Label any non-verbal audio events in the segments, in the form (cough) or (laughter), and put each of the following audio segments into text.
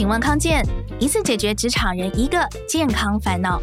请问康健，一次解决职场人一个健康烦恼。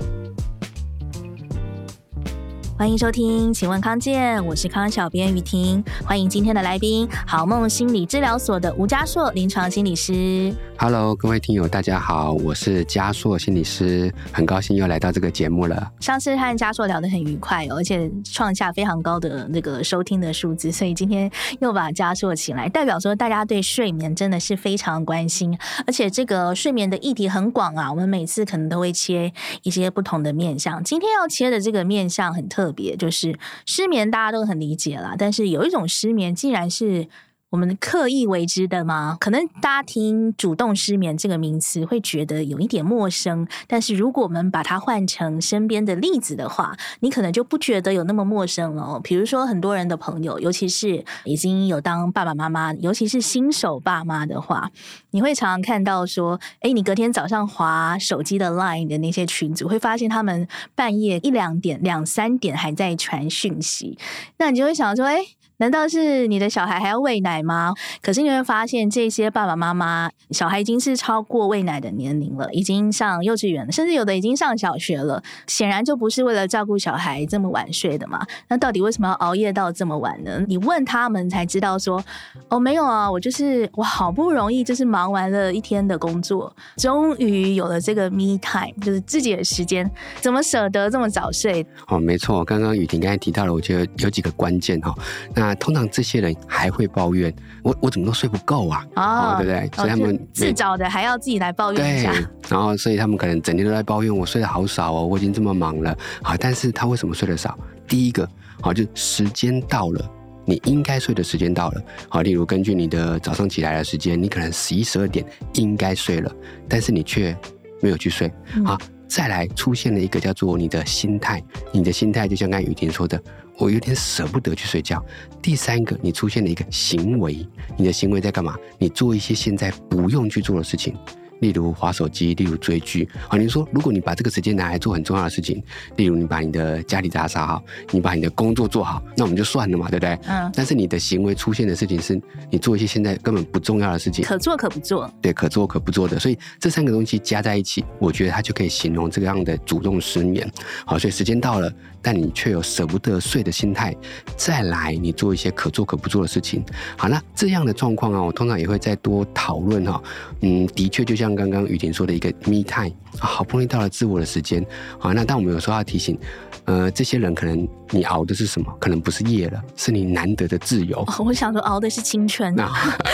欢迎收听，请问康健，我是康小编雨婷。欢迎今天的来宾，好梦心理治疗所的吴家硕临床心理师。Hello，各位听友，大家好，我是家硕心理师，很高兴又来到这个节目了。上次和家硕聊得很愉快，而且创下非常高的那个收听的数字，所以今天又把家硕请来，代表说大家对睡眠真的是非常关心，而且这个睡眠的议题很广啊，我们每次可能都会切一些不同的面向。今天要切的这个面向很特别，就是失眠，大家都很理解啦，但是有一种失眠，竟然是。我们刻意为之的吗？可能大家听“主动失眠”这个名词会觉得有一点陌生，但是如果我们把它换成身边的例子的话，你可能就不觉得有那么陌生了哦。比如说，很多人的朋友，尤其是已经有当爸爸妈妈，尤其是新手爸妈的话，你会常常看到说：“哎，你隔天早上滑手机的 Line 的那些群组，会发现他们半夜一两点、两三点还在传讯息，那你就会想说：哎。”难道是你的小孩还要喂奶吗？可是你会发现，这些爸爸妈妈小孩已经是超过喂奶的年龄了，已经上幼稚园了，甚至有的已经上小学了。显然就不是为了照顾小孩这么晚睡的嘛？那到底为什么要熬夜到这么晚呢？你问他们才知道说，哦，没有啊，我就是我好不容易就是忙完了一天的工作，终于有了这个 me time，就是自己的时间，怎么舍得这么早睡？哦，没错，刚刚雨婷刚才提到了，我觉得有几个关键哈。那那通常这些人还会抱怨我，我怎么都睡不够啊？哦，对不对？所以他们自找的还要自己来抱怨一下。然后，所以他们可能整天都在抱怨我睡得好少哦，我已经这么忙了。好，但是他为什么睡得少？第一个，好，就时间到了，你应该睡的时间到了。好，例如根据你的早上起来的时间，你可能十一十二点应该睡了，但是你却没有去睡。好，再来出现了一个叫做你的心态，你的心态就像刚才雨婷说的。我有点舍不得去睡觉。第三个，你出现了一个行为，你的行为在干嘛？你做一些现在不用去做的事情。例如划手机，例如追剧。好，你说，如果你把这个时间拿来做很重要的事情，例如你把你的家里打扫好，你把你的工作做好，那我们就算了嘛，对不对？嗯。但是你的行为出现的事情是，你做一些现在根本不重要的事情，可做可不做。对，可做可不做的。所以这三个东西加在一起，我觉得它就可以形容这个样的主动失眠。好，所以时间到了，但你却有舍不得睡的心态。再来，你做一些可做可不做的事情。好，那这样的状况啊，我通常也会再多讨论哈。嗯，的确就像。刚刚雨婷说的一个 me time 啊，好不容易到了自我的时间啊，那但我们有时候要提醒，呃，这些人可能你熬的是什么？可能不是夜了，是你难得的自由。我想说熬的是青春。那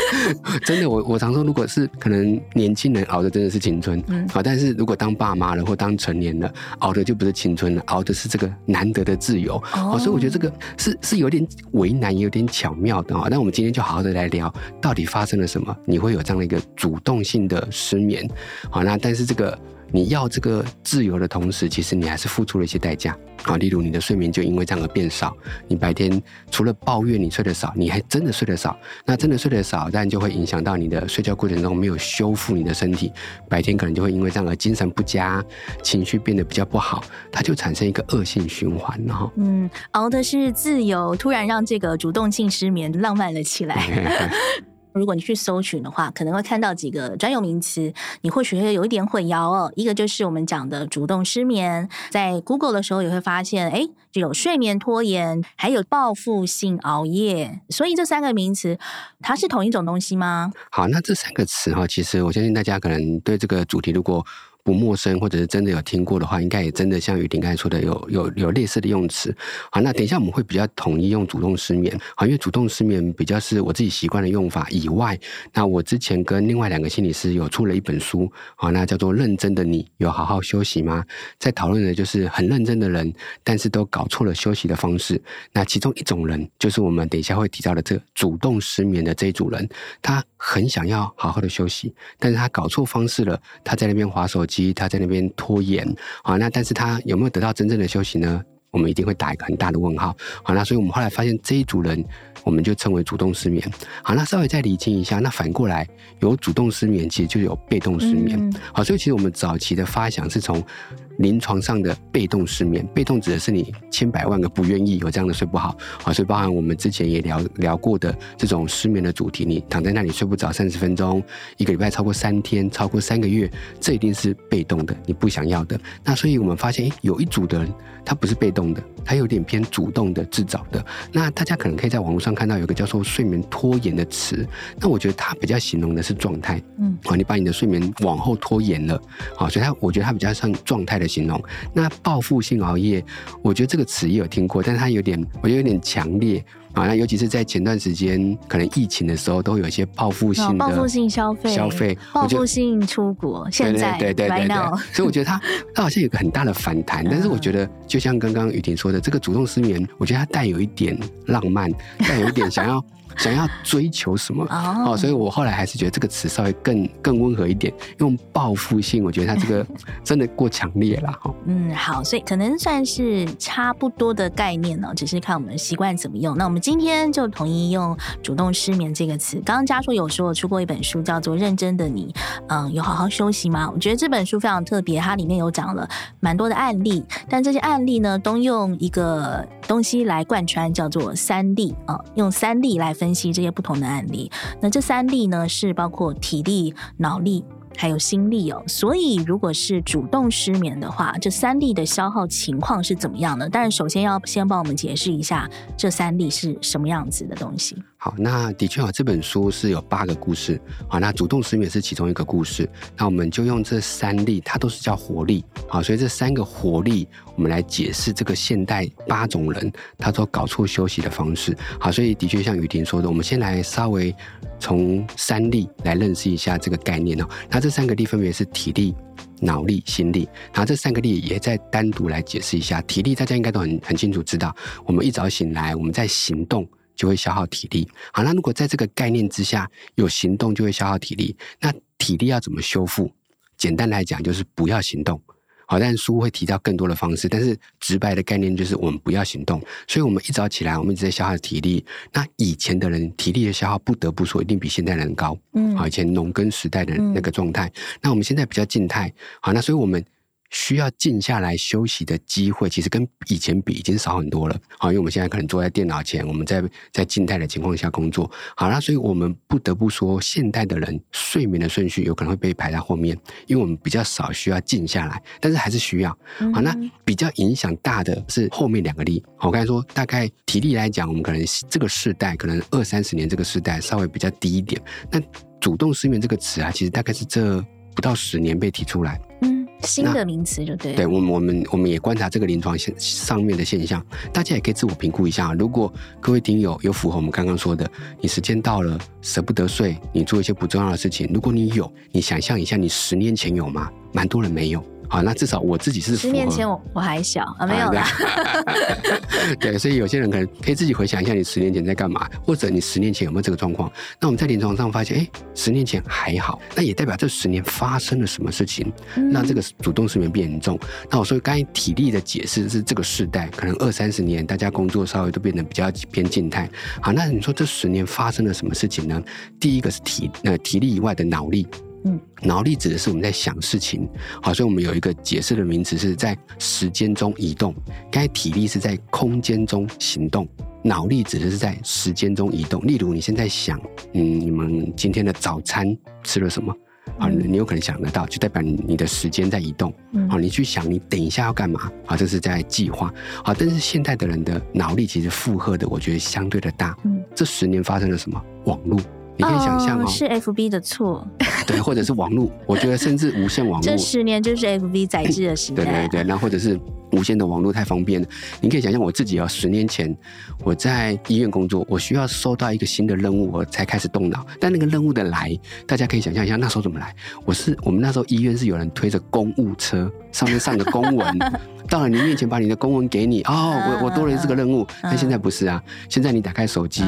(laughs) 真的，我我常说，如果是可能年轻人熬的真的是青春，嗯，好，但是如果当爸妈了或当成年了，熬的就不是青春了，熬的是这个难得的自由。哦，所以我觉得这个是是有点为难，也有点巧妙的啊。那我们今天就好好的来聊，到底发生了什么？你会有这样的一个主动性的失眠？好，那但是这个。你要这个自由的同时，其实你还是付出了一些代价啊。例如，你的睡眠就因为这样而变少。你白天除了抱怨你睡得少，你还真的睡得少。那真的睡得少，当然就会影响到你的睡觉过程中没有修复你的身体。白天可能就会因为这样而精神不佳，情绪变得比较不好，它就产生一个恶性循环。然后，嗯，熬的是自由，突然让这个主动性失眠浪漫了起来。如果你去搜寻的话，可能会看到几个专有名词，你或许会有一点混淆哦。一个就是我们讲的主动失眠，在 Google 的时候也会发现，哎，就有睡眠拖延，还有报复性熬夜。所以这三个名词，它是同一种东西吗？好，那这三个词哈，其实我相信大家可能对这个主题如果不陌生，或者是真的有听过的话，应该也真的像雨婷刚才说的，有有有类似的用词。好，那等一下我们会比较统一用主动失眠。好，因为主动失眠比较是我自己习惯的用法以外，那我之前跟另外两个心理师有出了一本书，好，那叫做《认真的你有好好休息吗》？在讨论的就是很认真的人，但是都搞错了休息的方式。那其中一种人，就是我们等一下会提到的这主动失眠的这一组人，他很想要好好的休息，但是他搞错方式了，他在那边划手机。他在那边拖延，好，那但是他有没有得到真正的休息呢？我们一定会打一个很大的问号。好，那所以我们后来发现这一组人，我们就称为主动失眠。好，那稍微再理清一下，那反过来有主动失眠，其实就有被动失眠。好，所以其实我们早期的发想是从临床上的被动失眠，被动指的是你千百万个不愿意有这样的睡不好啊，所以包含我们之前也聊聊过的这种失眠的主题，你躺在那里睡不着三十分钟，一个礼拜超过三天，超过三个月，这一定是被动的，你不想要的。那所以我们发现，诶，有一组的人他不是被动的，他有点偏主动的自找的。那大家可能可以在网络上看到有个叫做睡眠拖延的词，那我觉得它比较形容的是状态，嗯，啊，你把你的睡眠往后拖延了，啊，所以它我觉得它比较像状态的形容。那报复性熬夜，我觉得这个词也有听过，但是它有点，我觉得有点强烈啊。那尤其是在前段时间，可能疫情的时候，都有一些报复性的、报复性消费、消费、报复性出国。现在对对对对对，所以我觉得它它好像有个很大的反弹。(laughs) 但是我觉得，就像刚刚雨婷说的，这个主动失眠，我觉得它带有一点浪漫，带有一点想要。想要追求什么？哦、oh.，所以我后来还是觉得这个词稍微更更温和一点，用报复性，我觉得它这个 (laughs) 真的过强烈了哈。嗯，好，所以可能算是差不多的概念呢，只是看我们习惯怎么用。那我们今天就统一用主动失眠这个词。刚刚家硕有说出过一本书叫做《认真的你》，嗯，有好好休息吗？我觉得这本书非常特别，它里面有讲了蛮多的案例，但这些案例呢，都用一个东西来贯穿，叫做三力啊，用三力来。分分析这些不同的案例，那这三例呢，是包括体力、脑力还有心力哦。所以如果是主动失眠的话，这三例的消耗情况是怎么样的？但是首先要先帮我们解释一下这三例是什么样子的东西。好，那的确啊，这本书是有八个故事，好，那主动失眠是其中一个故事，那我们就用这三例，它都是叫活力，好，所以这三个活力，我们来解释这个现代八种人他都搞错休息的方式，好，所以的确像雨婷说的，我们先来稍微从三例来认识一下这个概念哦，那这三个力分别是体力、脑力、心力，那这三个力也再单独来解释一下，体力大家应该都很很清楚知道，我们一早醒来，我们在行动。就会消耗体力。好，那如果在这个概念之下，有行动就会消耗体力。那体力要怎么修复？简单来讲，就是不要行动。好，但书会提到更多的方式，但是直白的概念就是我们不要行动。所以，我们一早起来，我们一直在消耗体力。那以前的人体力的消耗，不得不说一定比现代人高。嗯，好，以前农耕时代的那个状态。那我们现在比较静态。好，那所以我们。需要静下来休息的机会，其实跟以前比已经少很多了。好，因为我们现在可能坐在电脑前，我们在在静态的情况下工作。好，那所以我们不得不说，现代的人睡眠的顺序有可能会被排在后面，因为我们比较少需要静下来，但是还是需要。好，那比较影响大的是后面两个例。好，我刚才说大概体力来讲，我们可能这个世代可能二三十年这个世代稍微比较低一点。那主动失眠这个词啊，其实大概是这不到十年被提出来。新的名词就对，对我们我们我们也观察这个临床现上面的现象，大家也可以自我评估一下。如果各位听友有符合我们刚刚说的，你时间到了舍不得睡，你做一些不重要的事情，如果你有，你想象一下，你十年前有吗？蛮多人没有。好，那至少我自己是十年前我我还小啊，没有啦。(laughs) 对，所以有些人可能可以自己回想一下，你十年前在干嘛，或者你十年前有没有这个状况？那我们在临床上发现，哎，十年前还好，那也代表这十年发生了什么事情，让这个主动失眠变严重。那我说刚才体力的解释是这个世代可能二三十年大家工作稍微都变得比较偏静态。好，那你说这十年发生了什么事情呢？第一个是体呃体力以外的脑力。嗯，脑力指的是我们在想事情，好，所以我们有一个解释的名词是在时间中移动。该体力是在空间中行动，脑力指的是在时间中移动。例如，你现在想，嗯，你们今天的早餐吃了什么？啊，你有可能想得到，就代表你你的时间在移动。好，你去想，你等一下要干嘛？啊，这是在计划。好，但是现代的人的脑力其实负荷的，我觉得相对的大。嗯，这十年发生了什么？网络。你可以想象哦，是 FB 的错，(laughs) 对，或者是网络，我觉得甚至无线网络，这十年就是 FB 载制的时代，对对对，那或者是无线的网络太方便了。你可以想象我自己啊，十年前我在医院工作，我需要收到一个新的任务，我才开始动脑。但那个任务的来，大家可以想象一下，那时候怎么来？我是我们那时候医院是有人推着公务车，上面上的公文。(laughs) 到了你面前，把你的公文给你哦，我我多了这个任务。但现在不是啊，现在你打开手机，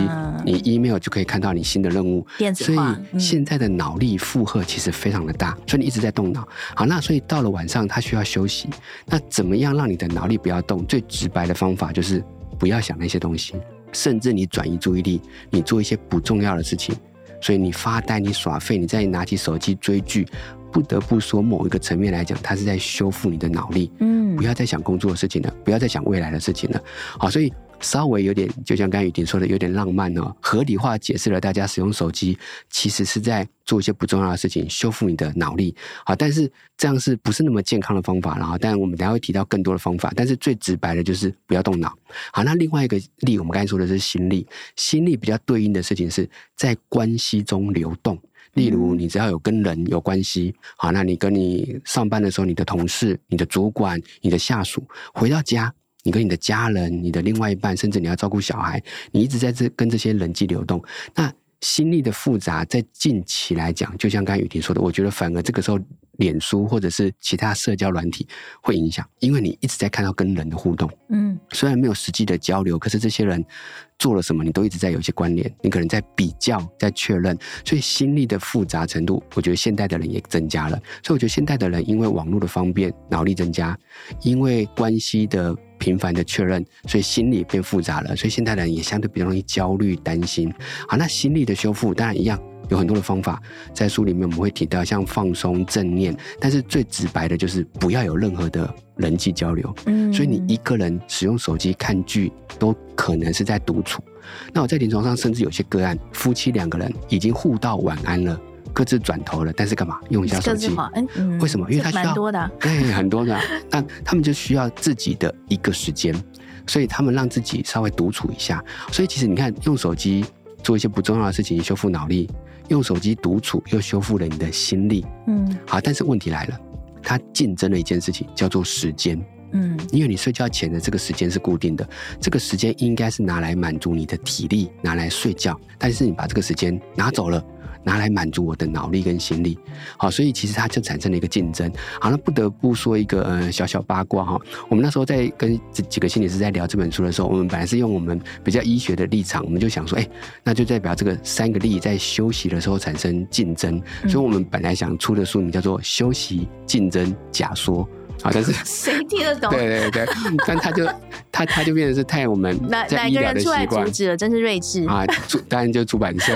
你 email 就可以看到你新的任务。电子化。所以现在的脑力负荷其实非常的大，所以你一直在动脑。好，那所以到了晚上，他需要休息。那怎么样让你的脑力不要动？最直白的方法就是不要想那些东西，甚至你转移注意力，你做一些不重要的事情。所以你发呆，你耍废，你再拿起手机追剧。不得不说，某一个层面来讲，它是在修复你的脑力。嗯，不要再想工作的事情了，不要再想未来的事情了。好，所以。稍微有点，就像刚才雨婷说的，有点浪漫哦，合理化解释了大家使用手机其实是在做一些不重要的事情，修复你的脑力。好，但是这样是不是那么健康的方法？然后，(laughs) 但我们等下会提到更多的方法。但是最直白的就是不要动脑。好，那另外一个力，我们刚才说的是心力，心力比较对应的事情是在关系中流动。例如，你只要有跟人有关系，好，那你跟你上班的时候，你的同事、你的主管、你的下属，回到家。你跟你的家人、你的另外一半，甚至你要照顾小孩，你一直在这跟这些人际流动，那心力的复杂，在近期来讲，就像刚才雨婷说的，我觉得反而这个时候，脸书或者是其他社交软体会影响，因为你一直在看到跟人的互动，嗯，虽然没有实际的交流，可是这些人做了什么，你都一直在有一些关联，你可能在比较、在确认，所以心力的复杂程度，我觉得现代的人也增加了。所以我觉得现代的人因为网络的方便，脑力增加，因为关系的。频繁的确认，所以心理变复杂了，所以现代人也相对比较容易焦虑、担心。好，那心理的修复当然一样，有很多的方法，在书里面我们会提到，像放松、正念，但是最直白的就是不要有任何的人际交流。嗯，所以你一个人使用手机看剧，都可能是在独处。那我在临床上，甚至有些个案，夫妻两个人已经互道晚安了。各自转头了，但是干嘛用一下手机？嗯，为什么？因为他需要多的，(laughs) 对，很多的。那他们就需要自己的一个时间，所以他们让自己稍微独处一下。所以其实你看，用手机做一些不重要的事情，修复脑力；用手机独处，又修复了你的心力。嗯，好，但是问题来了，它竞争了一件事情，叫做时间。嗯，因为你睡觉前的这个时间是固定的，这个时间应该是拿来满足你的体力，拿来睡觉，但是你把这个时间拿走了。拿来满足我的脑力跟心力，好，所以其实它就产生了一个竞争。好，那不得不说一个呃小小八卦哈。我们那时候在跟这几个心理师在聊这本书的时候，我们本来是用我们比较医学的立场，我们就想说，哎，那就代表这个三个力在休息的时候产生竞争，所以我们本来想出的书名叫做《休息竞争假说》。好，但是谁听得懂？对对对，但他就他他就变成是太我们哪哪个人出来阻止了？真是睿智啊！出当然就出版社。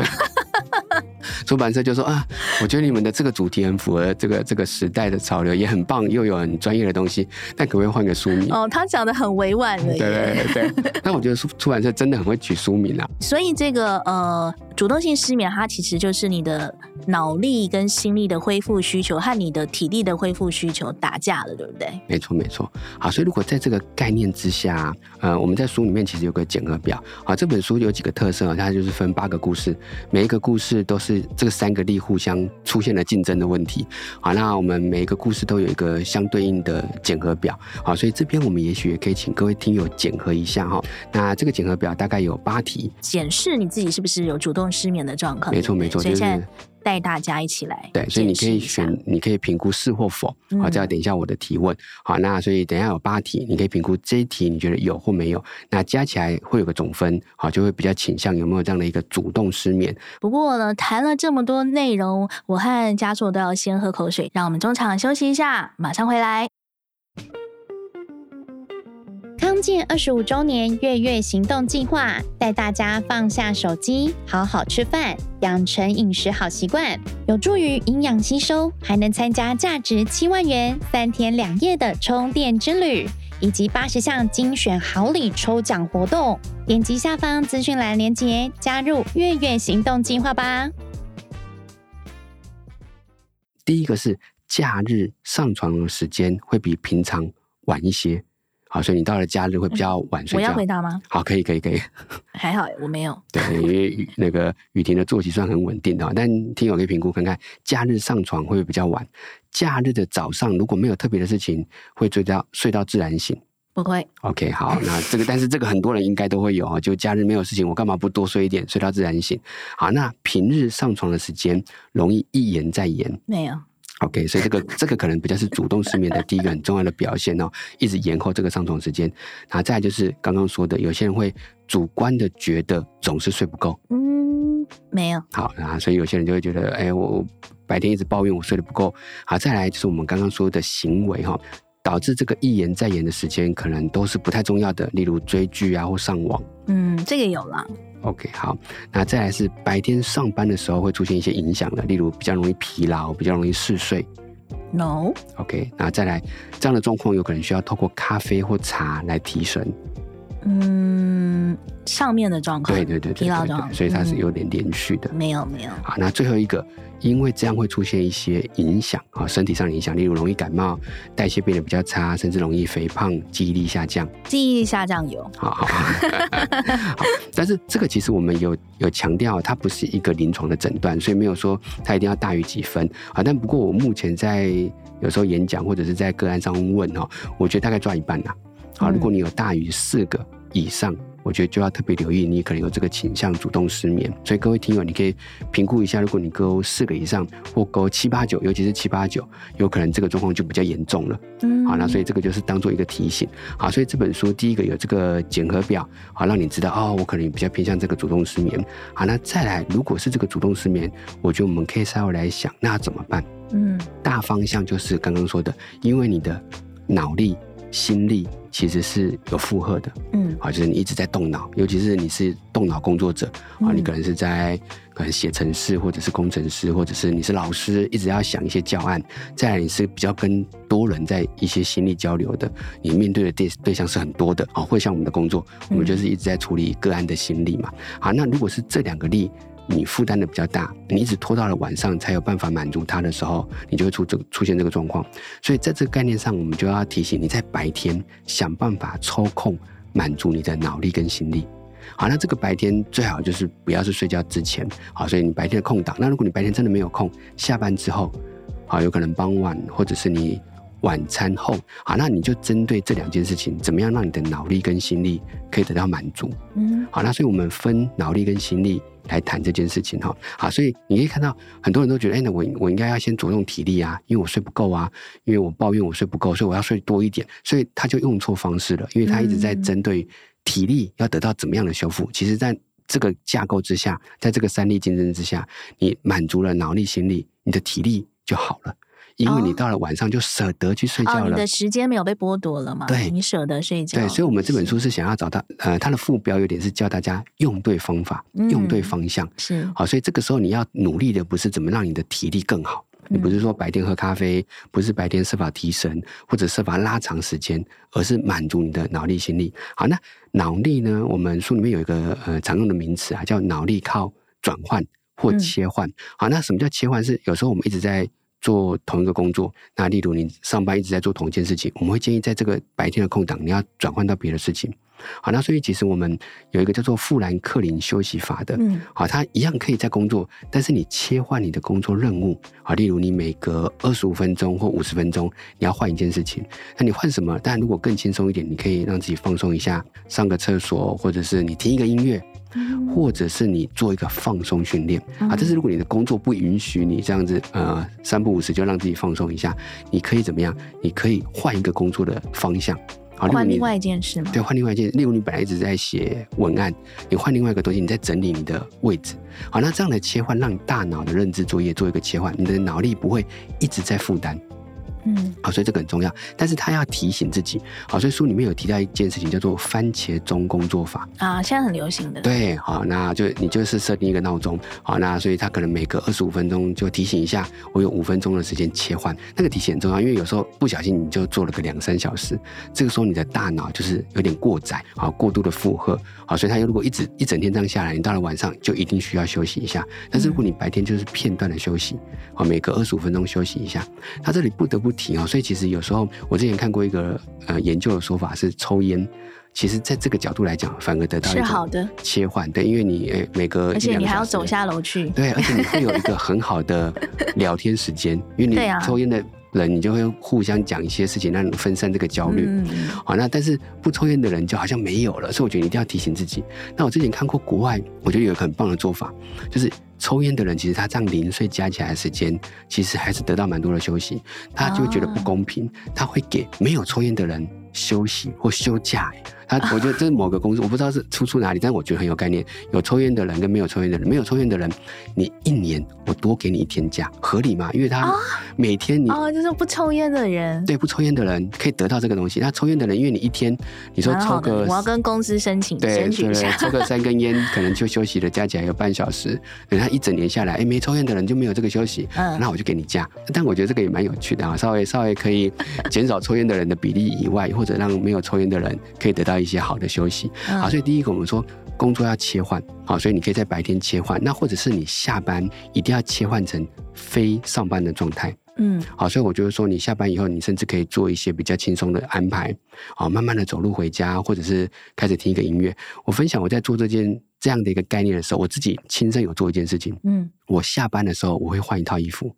出版社就说啊，我觉得你们的这个主题很符合这个这个时代的潮流，也很棒，又有很专业的东西，但可不可以换个书名？哦，他讲的很委婉的。对对对对，但我觉得出出版社真的很会取书名啊。所以这个呃，主动性失眠，它其实就是你的脑力跟心力的恢复需求和你的体力的恢复需求打架了，对不对？没错没错。好，所以如果在这个概念之下，呃，我们在书里面其实有个检核表。好，这本书有几个特色啊，它就是分八个故事，每一个故事都是。这个三个力互相出现了竞争的问题，好，那我们每一个故事都有一个相对应的检核表，好，所以这边我们也许也可以请各位听友检核一下哈。那这个检核表大概有八题，检视你自己是不是有主动失眠的状况。没错没错，就是。带大家一起来，对，所以你可以选，你可以评估是或否。好，再等一下我的提问。好，那所以等一下有八题，你可以评估这一题你觉得有或没有，那加起来会有个总分，好，就会比较倾向有没有这样的一个主动失眠。不过呢，谈了这么多内容，我和家硕都要先喝口水，让我们中场休息一下，马上回来。康健二十五周年月月行动计划，带大家放下手机，好好吃饭，养成饮食好习惯，有助于营养吸收，还能参加价值七万元三天两夜的充电之旅，以及八十项精选好礼抽奖活动。点击下方资讯栏链接，加入月月行动计划吧。第一个是假日上床的时间会比平常晚一些。好，所以你到了假日会比较晚睡觉。我要回答吗？好，可以，可以，可以。还好，我没有。对，因为那个雨婷的作息算很稳定的，但听友可以评估看看，假日上床会不会比较晚？假日的早上如果没有特别的事情，会睡到睡到自然醒？不会。OK，好，那这个，但是这个很多人应该都会有啊，就假日没有事情，我干嘛不多睡一点，睡到自然醒？好，那平日上床的时间容易一延再延？没有。OK，所以这个这个可能比较是主动失眠的第一个很重要的表现哦，一直延后这个上床时间。然后再来就是刚刚说的，有些人会主观的觉得总是睡不够。嗯，没有。好，然后所以有些人就会觉得，哎，我白天一直抱怨我睡得不够。好，再来就是我们刚刚说的行为哈，导致这个一延再延的时间可能都是不太重要的，例如追剧啊或上网。嗯，这个有了。OK，好，那再来是白天上班的时候会出现一些影响的，例如比较容易疲劳，比较容易嗜睡。No。OK，那再来这样的状况，有可能需要透过咖啡或茶来提神。嗯，上面的状况，对对对，疲劳状况，所以它是有点连续的。嗯、没有没有。好，那最后一个，因为这样会出现一些影响啊，身体上的影响，例如容易感冒、代谢变得比较差，甚至容易肥胖、记忆力下降。记忆力下降有。好好好。(laughs) 好，但是这个其实我们有有强调，它不是一个临床的诊断，所以没有说它一定要大于几分啊。但不过我目前在有时候演讲或者是在个案上问哈，我觉得大概抓一半呐。好，如果你有大于四个以上，我觉得就要特别留意，你可能有这个倾向，主动失眠。所以各位听友，你可以评估一下，如果你勾四个以上，或勾七八九，尤其是七八九，有可能这个状况就比较严重了。嗯，好，那所以这个就是当做一个提醒。好，所以这本书第一个有这个检核表，好，让你知道哦，我可能比较偏向这个主动失眠。好，那再来，如果是这个主动失眠，我觉得我们可以稍微来想，那怎么办？嗯，大方向就是刚刚说的，因为你的脑力。心力其实是有负荷的，嗯，啊，就是你一直在动脑，尤其是你是动脑工作者，啊，你可能是在可能写程式，或者是工程师，或者是你是老师，一直要想一些教案。再来，你是比较跟多人在一些心力交流的，你面对的对对象是很多的，啊，会像我们的工作，我们就是一直在处理个案的心力嘛。好，那如果是这两个力。你负担的比较大，你一直拖到了晚上才有办法满足他的时候，你就会出这个出现这个状况。所以在这个概念上，我们就要提醒你在白天想办法抽空满足你的脑力跟心力。好，那这个白天最好就是不要是睡觉之前。好，所以你白天的空档，那如果你白天真的没有空，下班之后，好，有可能傍晚或者是你晚餐后，好，那你就针对这两件事情，怎么样让你的脑力跟心力可以得到满足？嗯，好，那所以我们分脑力跟心力。来谈这件事情哈，好，所以你可以看到很多人都觉得，哎，那我我应该要先着重体力啊，因为我睡不够啊，因为我抱怨我睡不够，所以我要睡多一点，所以他就用错方式了，因为他一直在针对体力要得到怎么样的修复。其实，在这个架构之下，在这个三力竞争之下，你满足了脑力、心力，你的体力就好了。因为你到了晚上就舍得去睡觉了，你的时间没有被剥夺了嘛？对，你舍得睡觉。对，所以，我们这本书是想要找到，呃，它的副标有点是教大家用对方法，嗯、用对方向。是，好，所以这个时候你要努力的不是怎么让你的体力更好，嗯、你不是说白天喝咖啡，不是白天设法提神或者设法拉长时间，而是满足你的脑力、心力。好，那脑力呢？我们书里面有一个呃常用的名词啊，叫脑力靠转换或切换。嗯、好，那什么叫切换？是有时候我们一直在。做同一个工作，那例如你上班一直在做同一件事情，我们会建议在这个白天的空档，你要转换到别的事情。好，那所以其实我们有一个叫做富兰克林休息法的，嗯，好，它一样可以在工作，但是你切换你的工作任务，好，例如你每隔二十五分钟或五十分钟，你要换一件事情，那你换什么？但如果更轻松一点，你可以让自己放松一下，上个厕所，或者是你听一个音乐。或者是你做一个放松训练啊，这是如果你的工作不允许你这样子呃三不五时就让自己放松一下，你可以怎么样？你可以换一个工作的方向，好，换另外一件事吗？对，换另外一件。例如你本来一直在写文案，你换另外一个东西，你在整理你的位置，好，那这样的切换让大脑的认知作业做一个切换，你的脑力不会一直在负担。嗯，好，所以这个很重要，但是他要提醒自己，好，所以书里面有提到一件事情叫做番茄钟工作法。啊，现在很流行的。对，好，那就你就是设定一个闹钟，好，那所以他可能每隔二十五分钟就提醒一下，我有五分钟的时间切换，那个提醒很重要，因为有时候不小心你就做了个两三小时，这个时候你的大脑就是有点过载，好，过度的负荷，好，所以他如果一直一整天这样下来，你到了晚上就一定需要休息一下，但是如果你白天就是片段的休息，好，每隔二十五分钟休息一下，他这里不得不。提哦，所以其实有时候我之前看过一个呃研究的说法是抽烟，其实在这个角度来讲，反而得到一个好的。切换，对，因为你诶每隔而且你还要走下楼去，对，而且你会有一个很好的聊天时间，因为你 (laughs) 抽烟的人，你就会互相讲一些事情，让你分散这个焦虑。嗯，好，那但是不抽烟的人就好像没有了，所以我觉得你一定要提醒自己。那我之前看过国外，我觉得有一个很棒的做法，就是。抽烟的人，其实他这样零碎加起来的时间，其实还是得到蛮多的休息。他就觉得不公平，他会给没有抽烟的人休息或休假。他我觉得这是某个公司，我不知道是出处哪里，但是我觉得很有概念。有抽烟的人跟没有抽烟的人，没有抽烟的人，你一年我多给你一天假，合理吗？因为他每天你哦，就是不抽烟的人，对，不抽烟的人可以得到这个东西。那抽烟的人，因为你一天你说抽个，我要跟公司申请，对申请一下，抽个三根烟，(laughs) 可能就休息了，加起来有半小时。等他一整年下来，哎，没抽烟的人就没有这个休息，嗯，那我就给你假。但我觉得这个也蛮有趣的啊，稍微稍微可以减少抽烟的人的比例以外，或者让没有抽烟的人可以得到一些好的休息。好，所以第一个我们说工作要切换，好，所以你可以在白天切换，那或者是你下班一定要切换成非上班的状态。嗯，好，所以我就是说，你下班以后，你甚至可以做一些比较轻松的安排，好，慢慢的走路回家，或者是开始听一个音乐。我分享我在做这件这样的一个概念的时候，我自己亲身有做一件事情。嗯，我下班的时候我会换一套衣服。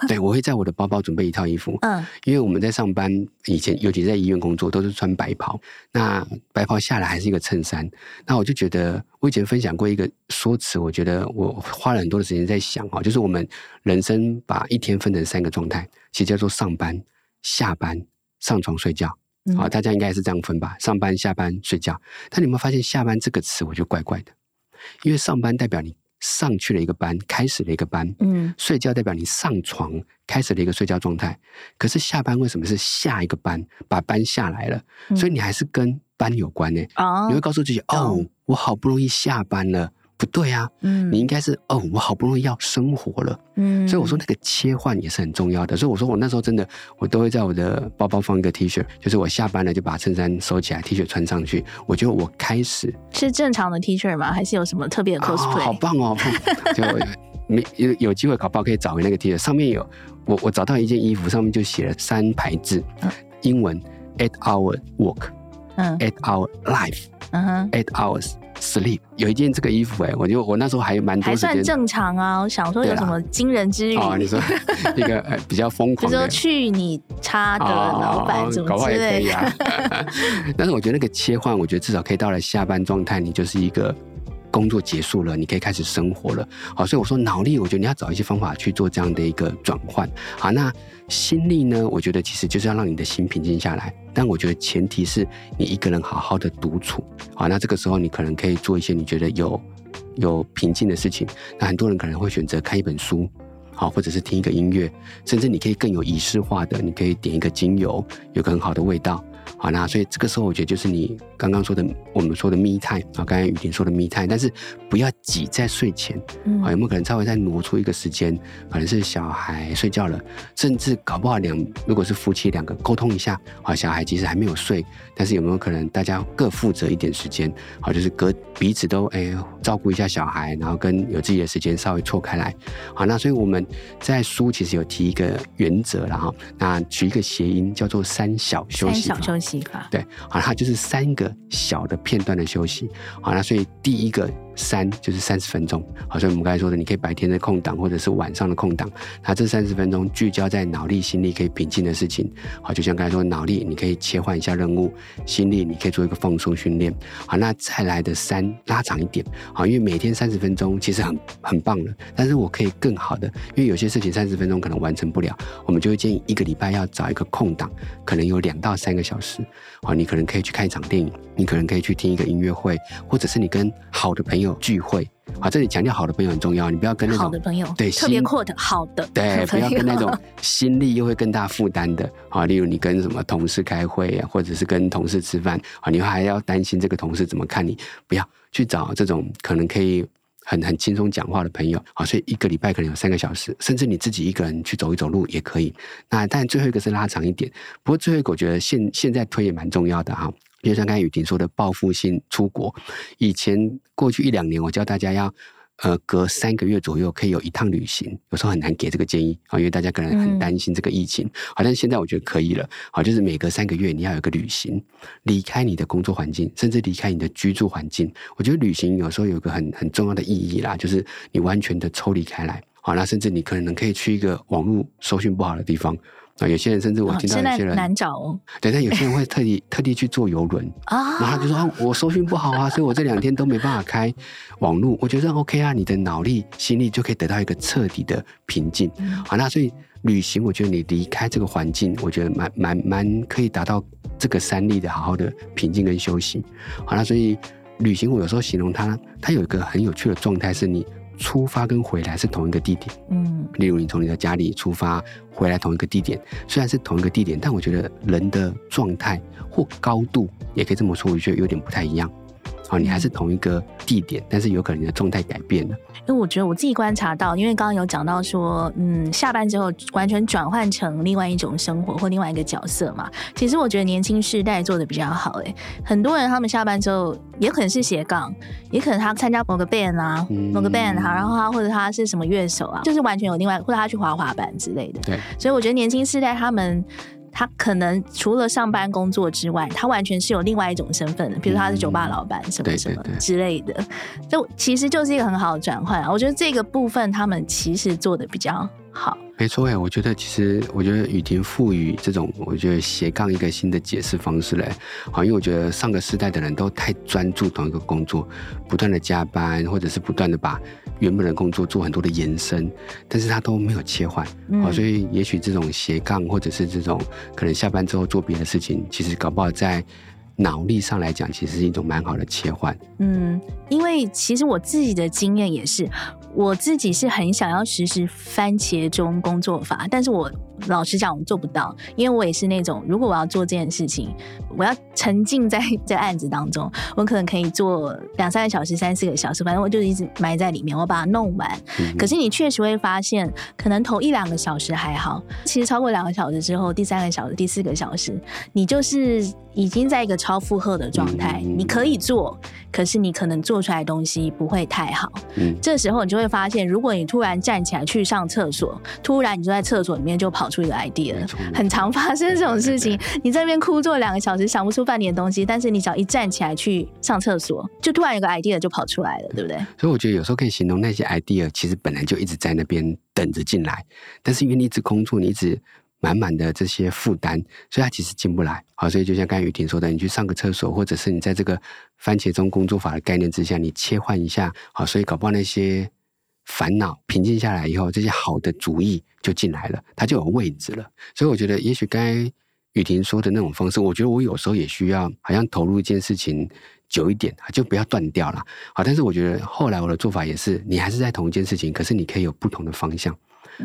(laughs) 对，我会在我的包包准备一套衣服。嗯，因为我们在上班以前，尤其在医院工作，都是穿白袍。那白袍下来还是一个衬衫。那我就觉得，我以前分享过一个说辞，我觉得我花了很多的时间在想哈，就是我们人生把一天分成三个状态，其实叫做上班、下班、上床睡觉。好，大家应该是这样分吧？上班、下班、睡觉。但你有没有发现“下班”这个词，我觉得怪怪的？因为上班代表你。上去了一个班，开始了一个班。嗯，睡觉代表你上床开始了一个睡觉状态。可是下班为什么是下一个班，把班下来了？嗯，所以你还是跟班有关呢。哦，你会告诉自己，哦，我好不容易下班了。不对啊，嗯，你应该是哦，我好不容易要生活了，嗯，所以我说那个切换也是很重要的。所以我说我那时候真的，我都会在我的包包放一个 T 恤，就是我下班了就把衬衫收起来，T 恤穿上去。我觉得我开始是正常的 T 恤吗？还是有什么特别的 cosplay？、哦、好棒哦！(laughs) 就没有有机会搞不好可以找回那个 T 恤，上面有我我找到一件衣服，上面就写了三排字，嗯、英文 at our work，嗯，at our life，嗯哼，at hours。sleep 有一件这个衣服哎、欸，我就我那时候还蛮多还算正常啊。我想说有什么惊人之语？哦，你说一个比较疯狂的，就说去你叉的老板怎么之类的。啊、(laughs) 但是我觉得那个切换，我觉得至少可以到了下班状态，你就是一个。工作结束了，你可以开始生活了。好，所以我说脑力，我觉得你要找一些方法去做这样的一个转换。好，那心力呢？我觉得其实就是要让你的心平静下来。但我觉得前提是你一个人好好的独处。好，那这个时候你可能可以做一些你觉得有有平静的事情。那很多人可能会选择看一本书，好，或者是听一个音乐，甚至你可以更有仪式化的，你可以点一个精油，有个很好的味道。好，那所以这个时候我觉得就是你刚刚说的，我们说的 me time 啊，刚才雨婷说的 me time，但是不要挤在睡前，嗯，有没有可能稍微再挪出一个时间？可能是小孩睡觉了，甚至搞不好两如果是夫妻两个沟通一下，啊，小孩其实还没有睡，但是有没有可能大家各负责一点时间？好，就是隔彼此都哎照顾一下小孩，然后跟有自己的时间稍微错开来。好，那所以我们在书其实有提一个原则了哈，那取一个谐音叫做三小休息。三小休对，好，它就是三个小的片段的休息。好，那所以第一个。三就是三十分钟，好，像我们刚才说的，你可以白天的空档或者是晚上的空档，那这三十分钟聚焦在脑力、心力可以平静的事情，好，就像刚才说，脑力你可以切换一下任务，心力你可以做一个放松训练，好，那再来的三拉长一点，好，因为每天三十分钟其实很很棒了，但是我可以更好的，因为有些事情三十分钟可能完成不了，我们就会建议一个礼拜要找一个空档，可能有两到三个小时，好，你可能可以去看一场电影，你可能可以去听一个音乐会，或者是你跟好的朋友。聚会啊，这里强调好的朋友很重要，你不要跟那种好的朋友对特别 quote 好的对，不要跟那种 (laughs) 心力又会更大负担的啊，例如你跟什么同事开会啊，或者是跟同事吃饭啊，你还要担心这个同事怎么看你，不要去找这种可能可以很很轻松讲话的朋友啊，所以一个礼拜可能有三个小时，甚至你自己一个人去走一走路也可以。那但最后一个是拉长一点，不过最后一个我觉得现现在推也蛮重要的哈。就像刚才雨婷说的，报复性出国。以前过去一两年，我教大家要，呃，隔三个月左右可以有一趟旅行。有时候很难给这个建议啊，因为大家可能很担心这个疫情。好，但是现在我觉得可以了。好，就是每隔三个月你要有个旅行，离开你的工作环境，甚至离开你的居住环境。我觉得旅行有时候有一个很很重要的意义啦，就是你完全的抽离开来。好，那甚至你可能可以去一个网络收讯不好的地方。啊，有些人甚至我听到有些人难找哦。对，但有些人会特地特地去坐游轮啊，然后他就说啊，我收讯不好啊，所以我这两天都没办法开网络。我觉得 OK 啊，你的脑力、心力就可以得到一个彻底的平静。好，那所以旅行，我觉得你离开这个环境，我觉得蛮蛮蛮可以达到这个三力的好好的平静跟休息。好那，所以旅行我有时候形容它，它有一个很有趣的状态，是你出发跟回来是同一个地点。嗯，例如你从你的家里出发回来同一个地点，虽然是同一个地点，但我觉得人的状态或高度也可以这么说，我觉得有点不太一样。哦，你还是同一个地点，但是有可能你的状态改变了。因为我觉得我自己观察到，因为刚刚有讲到说，嗯，下班之后完全转换成另外一种生活或另外一个角色嘛。其实我觉得年轻世代做的比较好，欸，诶，很多人他们下班之后也可能是斜杠，也可能他参加某个 band 啊，嗯、某个 band 哈，然后他或者他是什么乐手啊，就是完全有另外，或者他去滑滑板之类的。对，所以我觉得年轻世代他们。他可能除了上班工作之外，他完全是有另外一种身份的，比如说他是酒吧老板什么什么之类的，就其实就是一个很好的转换。我觉得这个部分他们其实做的比较好。没错哎，我觉得其实我觉得雨婷赋予这种我觉得斜杠一个新的解释方式嘞，好，因为我觉得上个世代的人都太专注同一个工作，不断的加班或者是不断的把原本的工作做很多的延伸，但是他都没有切换，好，所以也许这种斜杠或者是这种可能下班之后做别的事情，其实搞不好在脑力上来讲，其实是一种蛮好的切换。嗯，因为其实我自己的经验也是。我自己是很想要实施番茄钟工作法，但是我老实讲，我做不到，因为我也是那种，如果我要做这件事情，我要沉浸在这案子当中，我可能可以做两三个小时、三四个小时，反正我就一直埋在里面，我把它弄完。嗯、可是你确实会发现，可能头一两个小时还好，其实超过两个小时之后，第三个小时、第四个小时，你就是已经在一个超负荷的状态。嗯、你可以做，可是你可能做出来的东西不会太好。嗯，这时候你就会发现，如果你突然站起来去上厕所，突然你就在厕所里面就跑出一个 idea，很常发生这种事情。你在那边枯坐两个小时，想不出半点东西，但是你只要一站起来去上厕所，就突然有个 idea 就跑出来了，对不对？所以我觉得有时候可以形容那些 idea，其实本来就一直在那边等着进来，但是因为你一直工作，你一直满满的这些负担，所以它其实进不来。好，所以就像刚才雨婷说的，你去上个厕所，或者是你在这个番茄钟工作法的概念之下，你切换一下，好，所以搞不好那些。烦恼平静下来以后，这些好的主意就进来了，它就有位置了。所以我觉得，也许刚才雨婷说的那种方式，我觉得我有时候也需要，好像投入一件事情久一点，就不要断掉了。好，但是我觉得后来我的做法也是，你还是在同一件事情，可是你可以有不同的方向。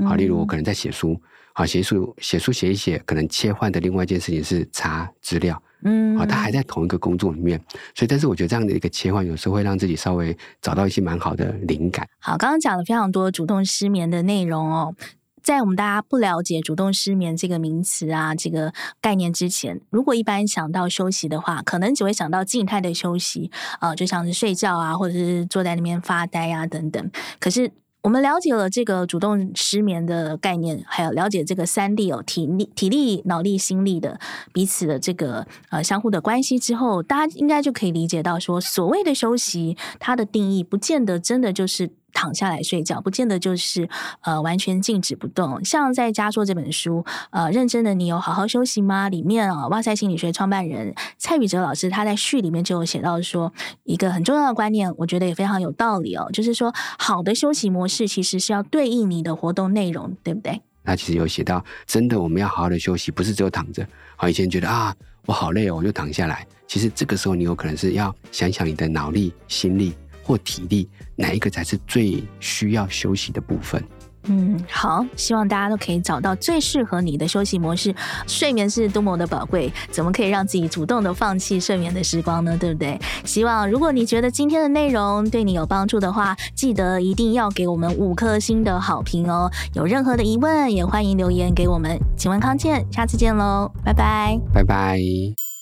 好，例如我可能在写书，好，写书写书写一写，可能切换的另外一件事情是查资料。嗯，啊，他还在同一个工作里面，所以，但是我觉得这样的一个切换，有时候会让自己稍微找到一些蛮好的灵感。好，刚刚讲了非常多主动失眠的内容哦，在我们大家不了解主动失眠这个名词啊，这个概念之前，如果一般想到休息的话，可能只会想到静态的休息啊，呃，就像是睡觉啊，或者是坐在那边发呆啊等等。可是，我们了解了这个主动失眠的概念，还有了解这个三力哦，体力、体力、脑力、心力的彼此的这个呃相互的关系之后，大家应该就可以理解到说，所谓的休息，它的定义不见得真的就是。躺下来睡觉，不见得就是呃完全静止不动。像在家做这本书，呃，认真的你有好好休息吗？里面啊，哇塞心理学创办人蔡宇哲老师他在序里面就有写到说，一个很重要的观念，我觉得也非常有道理哦，就是说好的休息模式其实是要对应你的活动内容，对不对？他其实有写到，真的我们要好好的休息，不是只有躺着。好，以前觉得啊，我好累哦，我就躺下来。其实这个时候你有可能是要想想你的脑力、心力。或体力，哪一个才是最需要休息的部分？嗯，好，希望大家都可以找到最适合你的休息模式。睡眠是多么的宝贵，怎么可以让自己主动的放弃睡眠的时光呢？对不对？希望如果你觉得今天的内容对你有帮助的话，记得一定要给我们五颗星的好评哦。有任何的疑问，也欢迎留言给我们。请问康健，下次见喽，拜拜，拜拜。